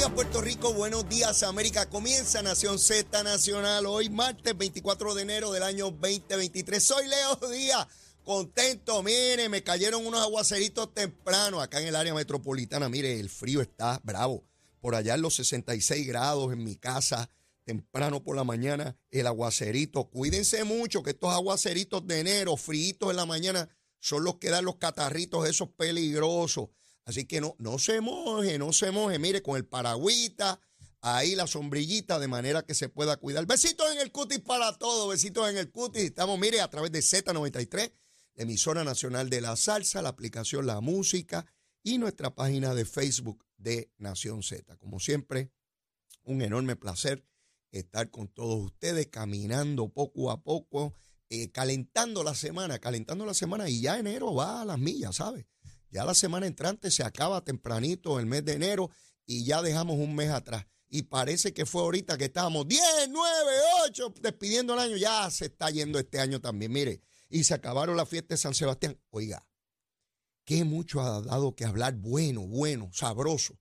días Puerto Rico, buenos días América. Comienza Nación Z Nacional hoy martes 24 de enero del año 2023. Soy Leo Díaz, contento, mire, me cayeron unos aguaceritos temprano acá en el área metropolitana. Mire, el frío está bravo. Por allá en los 66 grados en mi casa, temprano por la mañana, el aguacerito. Cuídense mucho que estos aguaceritos de enero, fríitos en la mañana, son los que dan los catarritos esos peligrosos. Así que no, no se moje, no se moje. Mire, con el paragüita, ahí la sombrillita, de manera que se pueda cuidar. Besitos en el cutis para todos, besitos en el cutis. Estamos, mire, a través de Z93, emisora nacional de la salsa, la aplicación La Música y nuestra página de Facebook de Nación Z. Como siempre, un enorme placer estar con todos ustedes, caminando poco a poco, eh, calentando la semana, calentando la semana y ya enero va a las millas, ¿sabes? Ya la semana entrante se acaba tempranito el mes de enero y ya dejamos un mes atrás. Y parece que fue ahorita que estábamos 10, 9, 8 despidiendo el año. Ya se está yendo este año también. Mire, y se acabaron las fiestas de San Sebastián. Oiga, qué mucho ha dado que hablar bueno, bueno, sabroso.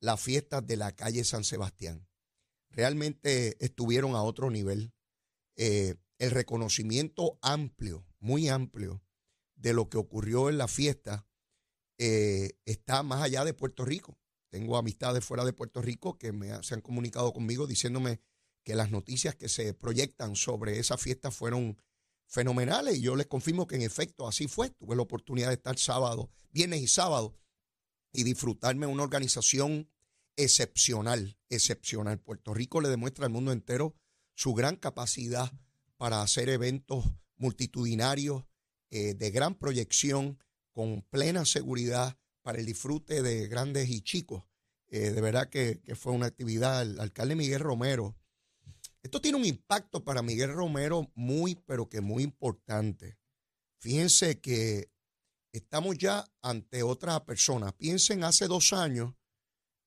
Las fiestas de la calle San Sebastián. Realmente estuvieron a otro nivel. Eh, el reconocimiento amplio, muy amplio, de lo que ocurrió en la fiesta eh, está más allá de Puerto Rico. Tengo amistades fuera de Puerto Rico que me, se han comunicado conmigo diciéndome que las noticias que se proyectan sobre esa fiesta fueron fenomenales y yo les confirmo que en efecto así fue. Tuve la oportunidad de estar sábado, viernes y sábado y disfrutarme de una organización excepcional, excepcional. Puerto Rico le demuestra al mundo entero su gran capacidad para hacer eventos multitudinarios eh, de gran proyección con plena seguridad para el disfrute de grandes y chicos. Eh, de verdad que, fue una actividad. El alcalde Miguel Romero. Esto tiene un impacto para Miguel Romero muy, pero que muy importante. Fíjense que estamos ya ante otra persona. Piensen hace dos años,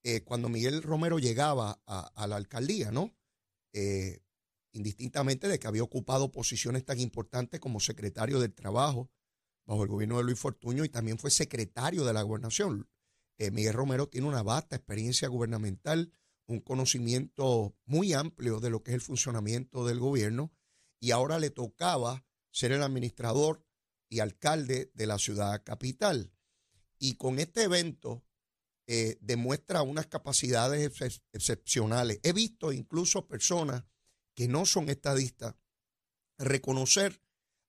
eh, cuando Miguel Romero llegaba a, la alcaldía, ¿no? Eh, indistintamente de que había ocupado posiciones tan importantes como secretario del Trabajo, bajo el gobierno de Luis Fortuño y también fue secretario de la gobernación. Eh, Miguel Romero tiene una vasta experiencia gubernamental, un conocimiento muy amplio de lo que es el funcionamiento del gobierno y ahora le tocaba ser el administrador y alcalde de la ciudad capital. Y con este evento eh, demuestra unas capacidades excepcionales. He visto incluso personas que no son estadistas reconocer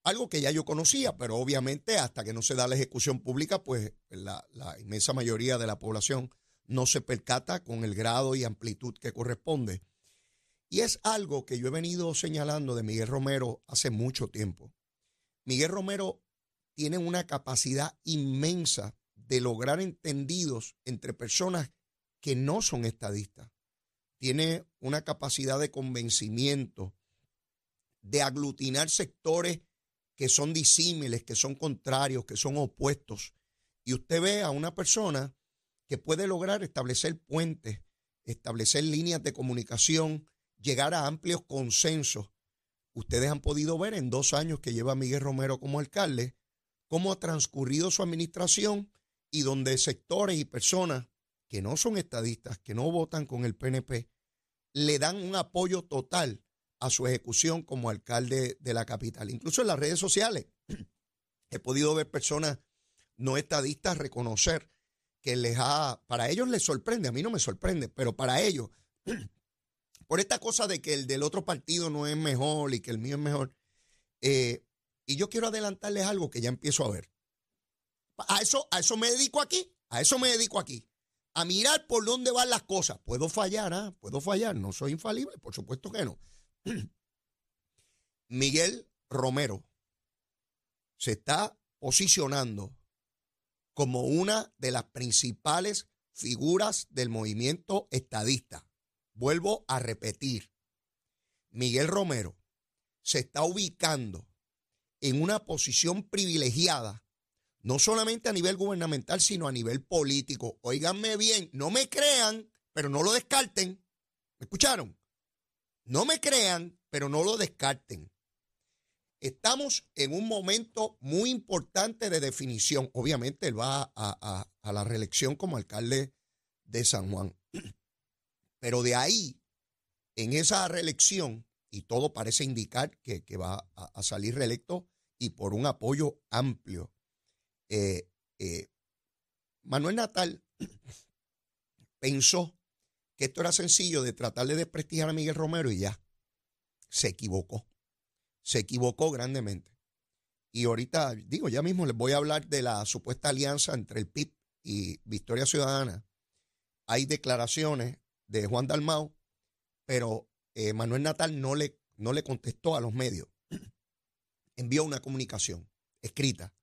algo que ya yo conocía, pero obviamente hasta que no se da la ejecución pública, pues la, inmensa mayoría de la población no se percata con el grado y amplitud que corresponde. Y es algo que yo he venido señalando de Miguel Romero hace mucho tiempo. Miguel Romero tiene una capacidad inmensa de lograr entendidos entre personas que no son estadistas. Tiene una capacidad de convencimiento, de aglutinar sectores que son disímiles, que son contrarios, que son opuestos. Y usted ve a una persona que puede lograr establecer puentes, establecer líneas de comunicación, llegar a amplios consensos. Ustedes han podido ver en dos años que lleva Miguel Romero como alcalde cómo ha transcurrido su administración y donde sectores y personas que no son estadistas, que no votan con el PNP, le dan un apoyo total a su ejecución como alcalde de la capital. Incluso en las redes sociales he podido ver personas no estadistas reconocer que les ha, para ellos les sorprende, a mí no me sorprende, pero para ellos, por esta cosa de que el del otro partido no es mejor y que el mío es mejor, eh, y yo quiero adelantarles algo que ya empiezo a ver. A eso, a eso me dedico aquí, a eso me dedico aquí, a mirar por dónde van las cosas. Puedo fallar, ¿ah? Puedo fallar, no soy infalible, por supuesto que no. Miguel Romero se está posicionando como una de las principales figuras del movimiento estadista. Vuelvo a repetir, Miguel Romero se está ubicando en una posición privilegiada, no solamente a nivel gubernamental, sino a nivel político. Óiganme bien, no me crean, pero no lo descarten. ¿Me escucharon? No me crean, pero no lo descarten. Estamos en un momento muy importante de definición. Obviamente él va a, la reelección como alcalde de San Juan. Pero de ahí, en esa reelección, y todo parece indicar que, va a, salir reelecto y por un apoyo amplio, eh, eh, Manuel Natal pensó que esto era sencillo de tratar de desprestigiar a Miguel Romero y ya. Se equivocó. Se equivocó grandemente. Y ahorita, digo, ya mismo les voy a hablar de la supuesta alianza entre el PIB y Victoria Ciudadana. Hay declaraciones de Juan Dalmau, pero eh, Manuel Natal no le, no le contestó a los medios. Envió una comunicación escrita.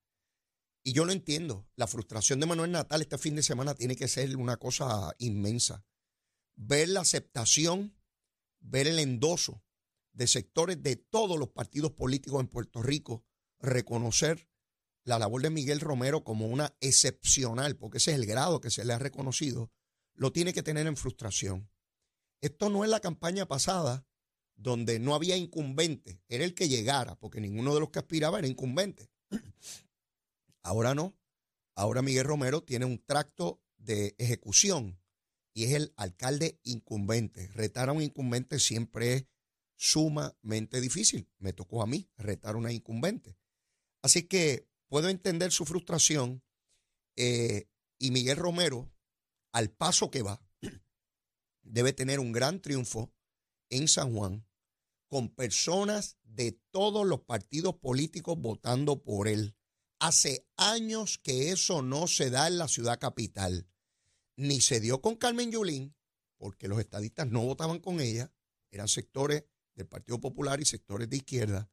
Y yo lo entiendo. La frustración de Manuel Natal este fin de semana tiene que ser una cosa inmensa. Ver la aceptación, ver el endoso de sectores de todos los partidos políticos en Puerto Rico, reconocer la labor de Miguel Romero como una excepcional, porque ese es el grado que se le ha reconocido, lo tiene que tener en frustración. Esto no es la campaña pasada donde no había incumbente, era el que llegara, porque ninguno de los que aspiraba era incumbente. Ahora no, ahora Miguel Romero tiene un tracto de ejecución y es el alcalde incumbente. Retar a un incumbente siempre es sumamente difícil. Me tocó a mí retar a una incumbente. Así que puedo entender su frustración eh, y Miguel Romero, al paso que va, debe tener un gran triunfo en San Juan con personas de todos los partidos políticos votando por él. Hace años que eso no se da en la ciudad capital. Ni se dio con Carmen Yulín, porque los estadistas no votaban con ella, eran sectores del Partido Popular y sectores de izquierda,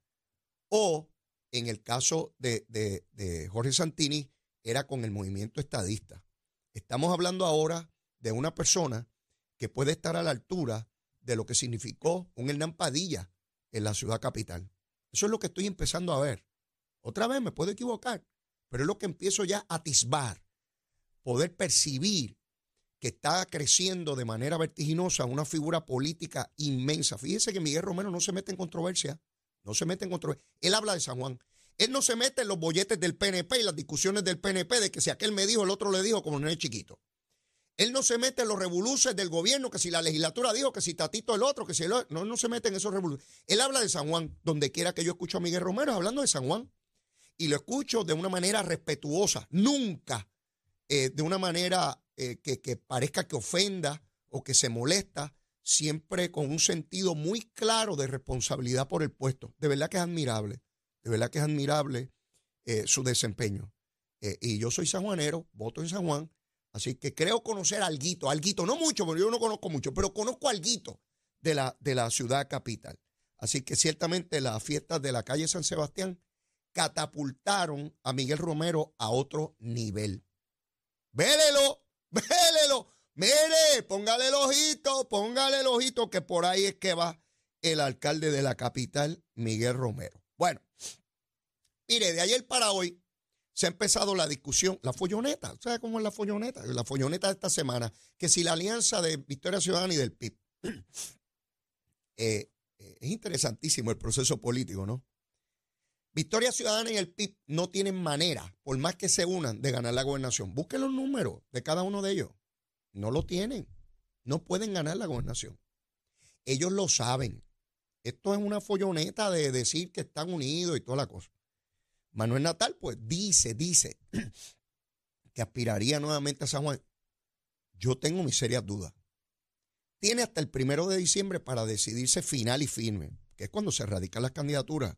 o en el caso de, de Jorge Santini, era con el movimiento estadista. Estamos hablando ahora de una persona que puede estar a la altura de lo que significó un Hernán Padilla en la ciudad capital. Eso es lo que estoy empezando a ver. Otra vez me puedo equivocar, pero es lo que empiezo ya a atisbar, poder percibir que está creciendo de manera vertiginosa una figura política inmensa. Fíjese que Miguel Romero no se mete en controversia, no se mete en controversia. Él habla de San Juan. Él no se mete en los bolletes del PNP y las discusiones del PNP de que si aquel me dijo, el otro le dijo, como no es chiquito. Él no se mete en los revoluces del gobierno, que si la legislatura dijo, que si Tatito el otro, que si el otro. No, no se mete en esos revoluciones. Él habla de San Juan, donde quiera que yo escucho a Miguel Romero hablando de San Juan. Y lo escucho de una manera respetuosa, nunca eh, de una manera eh, que, parezca que ofenda o que se molesta, siempre con un sentido muy claro de responsabilidad por el puesto. De verdad que es admirable, de verdad que es admirable eh, su desempeño. y yo soy sanjuanero, voto en San Juan Así que creo conocer alguito, alguito, no mucho, porque yo no conozco mucho, pero conozco alguito de la, de la ciudad capital. Así que ciertamente las fiestas de la calle San Sebastián catapultaron a Miguel Romero a otro nivel. Vélelo, vélelo, mire, póngale el ojito, póngale el ojito, que por ahí es que va el alcalde de la capital, Miguel Romero. Bueno, mire, de ayer para hoy se ha empezado la discusión, la folloneta, ¿sabes cómo es la folloneta? La folloneta de esta semana, que si la alianza de Victoria Ciudadana y del PIB. Eh, eh, es interesantísimo el proceso político, ¿no? Victoria Ciudadana y el PIB no tienen manera, por más que se unan, de ganar la gobernación. Busquen los números de cada uno de ellos. No lo tienen. No pueden ganar la gobernación. Ellos lo saben. Esto es una folloneta de decir que están unidos y toda la cosa. Manuel Natal, pues dice, dice que aspiraría nuevamente a San Juan. Yo tengo mis serias dudas. Tiene hasta el primero de diciembre para decidirse final y firme, que es cuando se radican las candidaturas.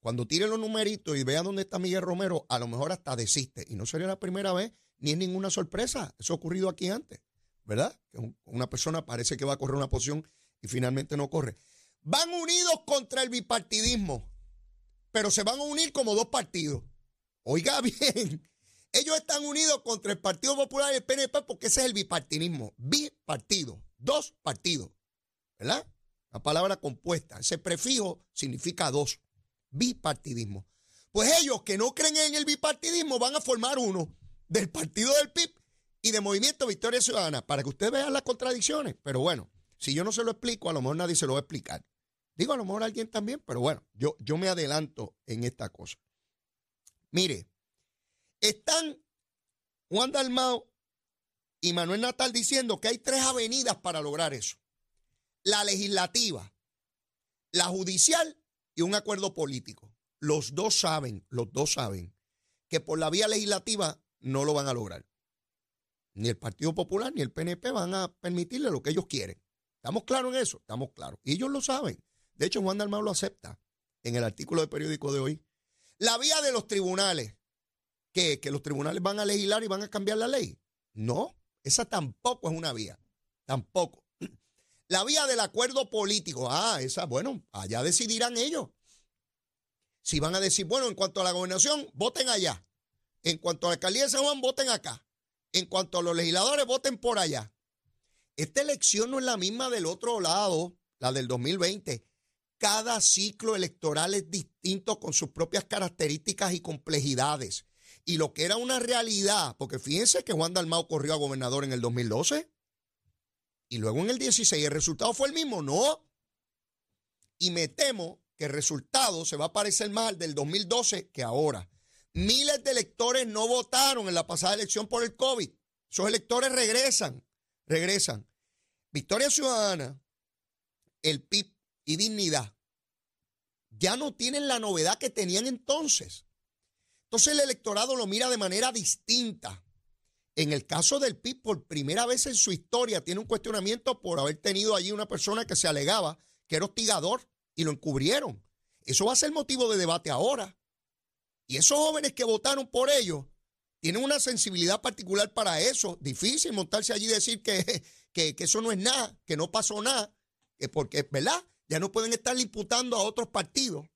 Cuando tire los numeritos y vea dónde está Miguel Romero, a lo mejor hasta desiste. Y no sería la primera vez ni es ninguna sorpresa. Eso ha ocurrido aquí antes, ¿verdad? Que una persona parece que va a correr una posición y finalmente no corre. Van unidos contra el bipartidismo pero se van a unir como dos partidos. Oiga bien, ellos están unidos contra el Partido Popular y el PNP porque ese es el bipartidismo. Bipartido, dos partidos, ¿verdad? La palabra compuesta, ese prefijo significa dos, bipartidismo. Pues ellos que no creen en el bipartidismo van a formar uno del partido del PIB y de Movimiento Victoria Ciudadana, para que ustedes vean las contradicciones. Pero bueno, si yo no se lo explico, a lo mejor nadie se lo va a explicar. Digo, a lo mejor alguien también, pero bueno, yo, yo me adelanto en esta cosa. Mire, están Juan Dalmao y Manuel Natal diciendo que hay tres avenidas para lograr eso. La legislativa, la judicial y un acuerdo político. Los dos saben, los dos saben que por la vía legislativa no lo van a lograr. Ni el Partido Popular ni el PNP van a permitirle lo que ellos quieren. ¿Estamos claros en eso? Estamos claros. Y ellos lo saben. De hecho, Juan Dalmau lo acepta en el artículo del periódico de hoy. La vía de los tribunales. ¿Qué? ¿Que los tribunales van a legislar y van a cambiar la ley? No, esa tampoco es una vía. Tampoco. La vía del acuerdo político. Ah, esa, bueno, allá decidirán ellos. Si van a decir, bueno, en cuanto a la gobernación, voten allá. En cuanto a la alcaldía de San Juan, voten acá. En cuanto a los legisladores, voten por allá. Esta elección no es la misma del otro lado, la del 2020. Cada ciclo electoral es distinto con sus propias características y complejidades. Y lo que era una realidad, porque fíjense que Juan Dalmau corrió a gobernador en el 2012 y luego en el 16 el resultado fue el mismo, no. Y me temo que el resultado se va a parecer más al del 2012 que ahora. Miles de electores no votaron en la pasada elección por el COVID. Esos electores regresan, regresan. Victoria Ciudadana, el PIB y Dignidad ya no tienen la novedad que tenían entonces. Entonces el electorado lo mira de manera distinta. En el caso del PIB, por primera vez en su historia, tiene un cuestionamiento por haber tenido allí una persona que se alegaba que era hostigador y lo encubrieron. Eso va a ser motivo de debate ahora. Y esos jóvenes que votaron por ellos tienen una sensibilidad particular para eso. Difícil montarse allí y decir que, que, eso no es nada, que no pasó nada, porque, ¿verdad? Ya no pueden estar imputando a otros partidos.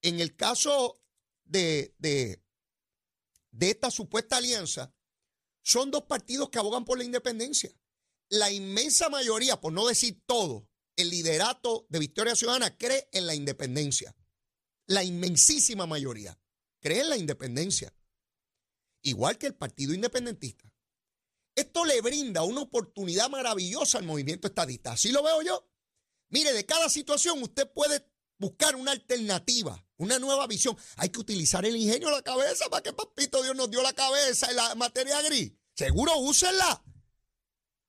En el caso de, de, de esta supuesta alianza, son dos partidos que abogan por la independencia. La inmensa mayoría, por no decir todo, el liderato de Victoria Ciudadana cree en la independencia. La inmensísima mayoría cree en la independencia. Igual que el Partido Independentista. Esto le brinda una oportunidad maravillosa al movimiento estadista. Así lo veo yo. Mire, de cada situación usted puede buscar una alternativa, una nueva visión. Hay que utilizar el ingenio de la cabeza para que papito Dios nos dio la cabeza en la materia gris. Seguro úsenla.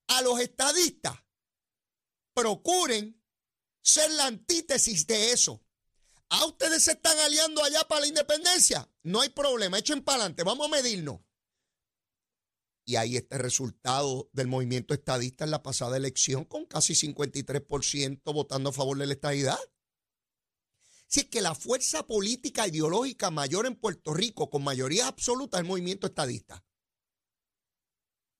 A los estadistas procuren ser la antítesis de eso. ¿A ¿Ah, ustedes se están aliando allá para la independencia? No hay problema, echen para adelante, vamos a medirnos. Y ahí está el resultado del movimiento estadista en la pasada elección, con casi 53% votando a favor de la estadidad. Si es que la fuerza política ideológica mayor en Puerto Rico, con mayoría absoluta, es el movimiento estadista.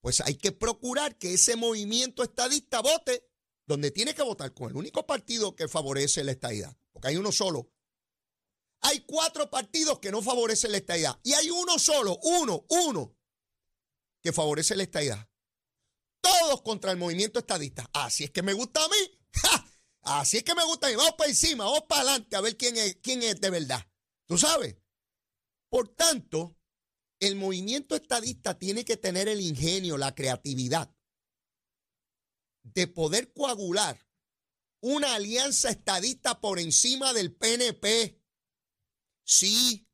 Pues hay que procurar que ese movimiento estadista vote donde tiene que votar con el único partido que favorece la estadidad, porque hay uno solo. Hay cuatro partidos que no favorecen la estadidad y hay uno solo, uno, uno, que favorece la estadidad. Todos contra el movimiento estadista. Así es que me gusta a mí. Así es que me gusta. Vamos para encima, vamos para adelante a ver quién es, quién es de verdad. ¿Tú sabes? Por tanto, el movimiento estadista tiene que tener el ingenio, la creatividad de poder coagular una alianza estadista por encima del PNP. Sí,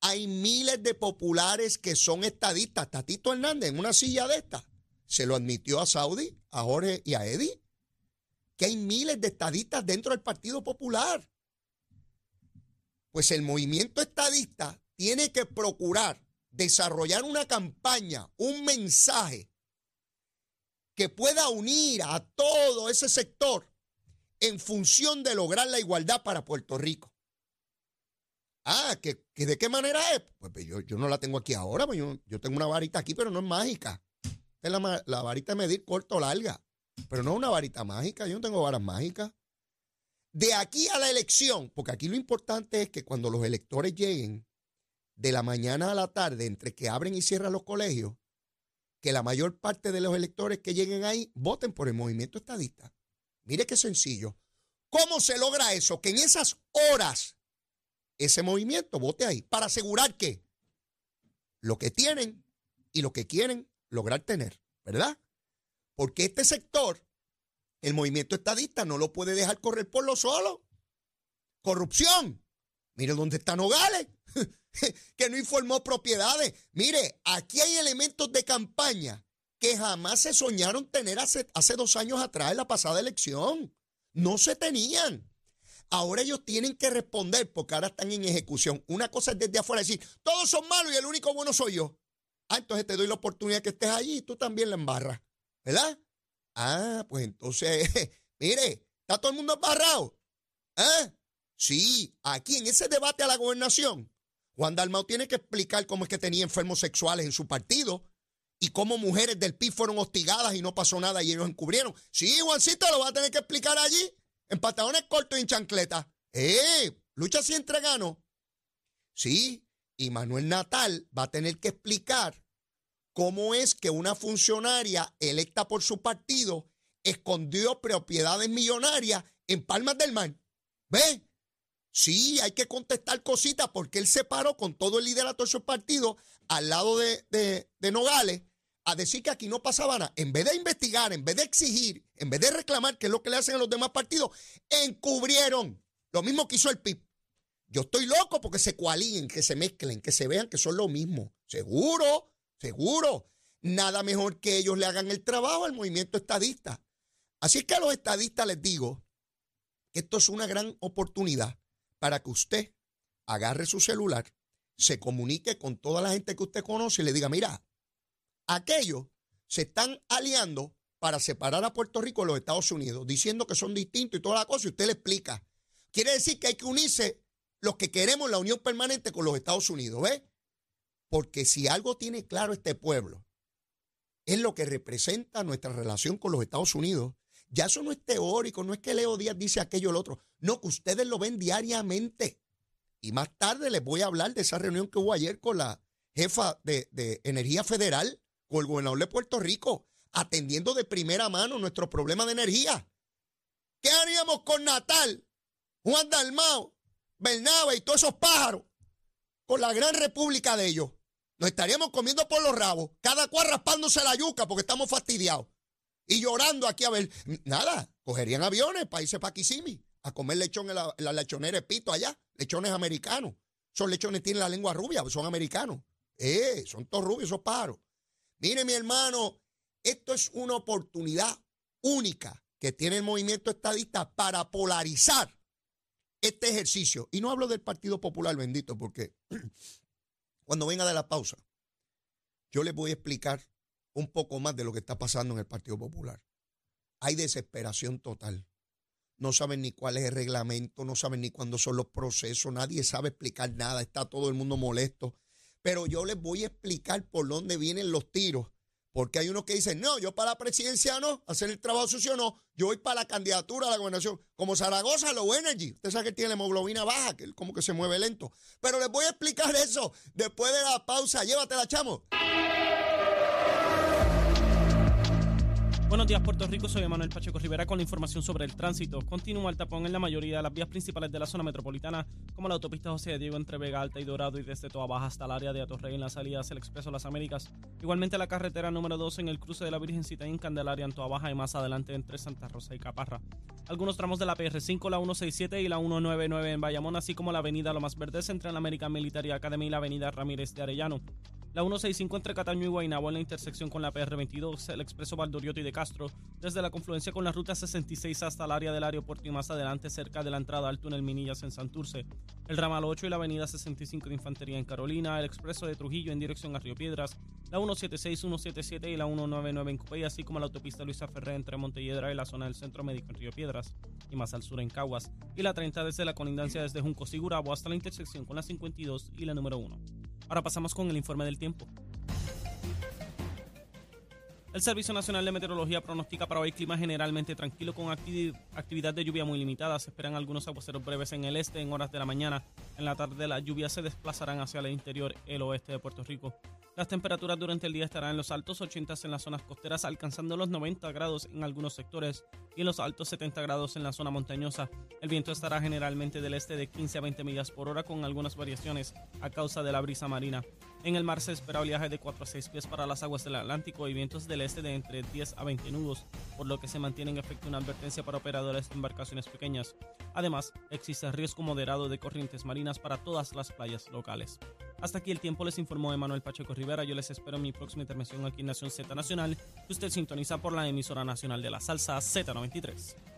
hay miles de populares que son estadistas. Tatito Hernández en una silla de esta se lo admitió a Saudi, a Jorge y a Eddie, que hay miles de estadistas dentro del Partido Popular. Pues el movimiento estadista tiene que procurar desarrollar una campaña, un mensaje que pueda unir a todo ese sector en función de lograr la igualdad para Puerto Rico. Ah, ¿que, de qué manera es? Pues, pues yo, no la tengo aquí ahora, pues yo, tengo una varita aquí, pero no es mágica. Es la, la varita de medir corto o larga, pero no una varita mágica, yo no tengo varas mágicas. De aquí a la elección, porque aquí lo importante es que cuando los electores lleguen de la mañana a la tarde, entre que abren y cierran los colegios, que la mayor parte de los electores que lleguen ahí voten por el movimiento estadista. Mire qué sencillo. ¿Cómo se logra eso? Que en esas horas ese movimiento vote ahí para asegurar que lo que tienen y lo que quieren lograr tener, ¿verdad? Porque este sector, el movimiento estadista, no lo puede dejar correr por lo solo. Corrupción. Mire dónde está Nogales. que no informó propiedades. Mire, aquí hay elementos de campaña que jamás se soñaron tener hace, dos años atrás en la pasada elección. No se tenían. Ahora ellos tienen que responder porque ahora están en ejecución. Una cosa es desde afuera decir, todos son malos y el único bueno soy yo. Ah, entonces te doy la oportunidad que estés allí y tú también la embarras. ¿Verdad? Ah, pues entonces, mire, está todo el mundo embarrado. ¿Eh? Sí, aquí en ese debate a la gobernación, Juan Dalmau tiene que explicar cómo es que tenía enfermos sexuales en su partido y cómo mujeres del PIB fueron hostigadas y no pasó nada y ellos encubrieron. Sí, Juancito, lo va a tener que explicar allí en pantalones cortos y en chancleta. ¡Eh! Lucha si entregano. Sí, y Manuel Natal va a tener que explicar cómo es que una funcionaria electa por su partido escondió propiedades millonarias en Palmas del Mar. ¿Ve? Sí, hay que contestar cositas porque él se paró con todo el liderato de su partido al lado de, de, de Nogales a decir que aquí no pasaba nada, en vez de investigar, en vez de exigir, en vez de reclamar, que es lo que le hacen a los demás partidos, encubrieron. Lo mismo que hizo el PIB. Yo estoy loco porque se coalíen, que se mezclen, que se vean que son lo mismo. Seguro, seguro. Nada mejor que ellos le hagan el trabajo al movimiento estadista. Así que a los estadistas les digo que esto es una gran oportunidad para que usted agarre su celular, se comunique con toda la gente que usted conoce y le diga, mira, aquellos se están aliando para separar a Puerto Rico de los Estados Unidos, diciendo que son distintos y toda la cosa, y usted le explica. Quiere decir que hay que unirse los que queremos la unión permanente con los Estados Unidos, ¿ve? Porque si algo tiene claro este pueblo, es lo que representa nuestra relación con los Estados Unidos. Ya eso no es teórico, no es que Leo Díaz dice aquello o lo otro, no, que ustedes lo ven diariamente. Y más tarde les voy a hablar de esa reunión que hubo ayer con la jefa de, de Energía Federal, con el gobernador de Puerto Rico, atendiendo de primera mano nuestro problema de energía. ¿Qué haríamos con Natal, Juan Dalmao, Bernabe y todos esos pájaros con la gran república de ellos? Nos estaríamos comiendo por los rabos, cada cual raspándose la yuca porque estamos fastidiados. Y llorando aquí a ver, nada, cogerían aviones para irse para a comer lechón en la, lechonera de Pito allá, lechones americanos. Esos lechones tienen la lengua rubia, son americanos. Eh, son todos rubios esos pájaros. Mire, mi hermano, esto es una oportunidad única que tiene el movimiento estadista para polarizar este ejercicio. Y no hablo del Partido Popular, bendito, porque cuando venga de la pausa, yo les voy a explicar un poco más de lo que está pasando en el Partido Popular. Hay desesperación total. No saben ni cuál es el reglamento, no saben ni cuándo son los procesos, nadie sabe explicar nada, está todo el mundo molesto. Pero yo les voy a explicar por dónde vienen los tiros. Porque hay unos que dicen, no, yo para la presidencia no, hacer el trabajo sucio no, yo voy para la candidatura a la gobernación. Como Zaragoza, Low Energy. Usted sabe que tiene la hemoglobina baja, que como que se mueve lento. Pero les voy a explicar eso después de la pausa. Llévatela, chamo. Buenos días, Puerto Rico. Soy Manuel Pacheco Rivera con la información sobre el tránsito. Continúa el tapón en la mayoría de las vías principales de la zona metropolitana, como la autopista José Diego entre Vega Alta y Dorado y desde Toa Baja hasta el área de Atorrey en la salida hacia el Expreso Las Américas. Igualmente la carretera número 2 en el cruce de la Virgencita en Candelaria en Toa Baja y más adelante entre Santa Rosa y Caparra. Algunos tramos de la PR5, la 167 y la 199 en Bayamón, así como la avenida Lomas Verdes entre la American Military Academy y la avenida Ramírez de Arellano. La 165 entre Cataño y Guaynabo en la intersección con la PR22, el expreso Valdorioto y de Castro, desde la confluencia con la ruta 66 hasta el área del aeropuerto y más adelante cerca de la entrada al túnel Minillas en Santurce. El ramal 8 y la avenida 65 de Infantería en Carolina, el expreso de Trujillo en dirección a Río Piedras, la 176, 177 y la 199 en Cupey, así como la autopista Luisa Ferré entre Montelledra y la zona del Centro Médico en Río Piedras, y más al sur en Caguas, y la 30 desde la colindancia desde Junco Sigurabo hasta la intersección con la 52 y la número 1. Ahora pasamos con el informe del tiempo. El Servicio Nacional de Meteorología pronostica para hoy clima generalmente tranquilo con actividad de lluvia muy limitada. Se esperan algunos aguaceros breves en el este en horas de la mañana. En la tarde las lluvias se desplazarán hacia el interior, el oeste de Puerto Rico. Las temperaturas durante el día estarán en los altos 80 en las zonas costeras, alcanzando los 90 grados en algunos sectores y en los altos 70 grados en la zona montañosa. El viento estará generalmente del este de 15 a 20 millas por hora con algunas variaciones a causa de la brisa marina. En el mar se espera oleaje de 4 a 6 pies para las aguas del Atlántico y vientos del este de entre 10 a 20 nudos, por lo que se mantiene en efecto una advertencia para operadores de embarcaciones pequeñas. Además, existe riesgo moderado de corrientes marinas para todas las playas locales. Hasta aquí el tiempo les informó Emanuel Pacheco Rivera. Yo les espero en mi próxima intervención aquí en Nación Z Nacional, que usted sintoniza por la emisora nacional de la salsa Z93.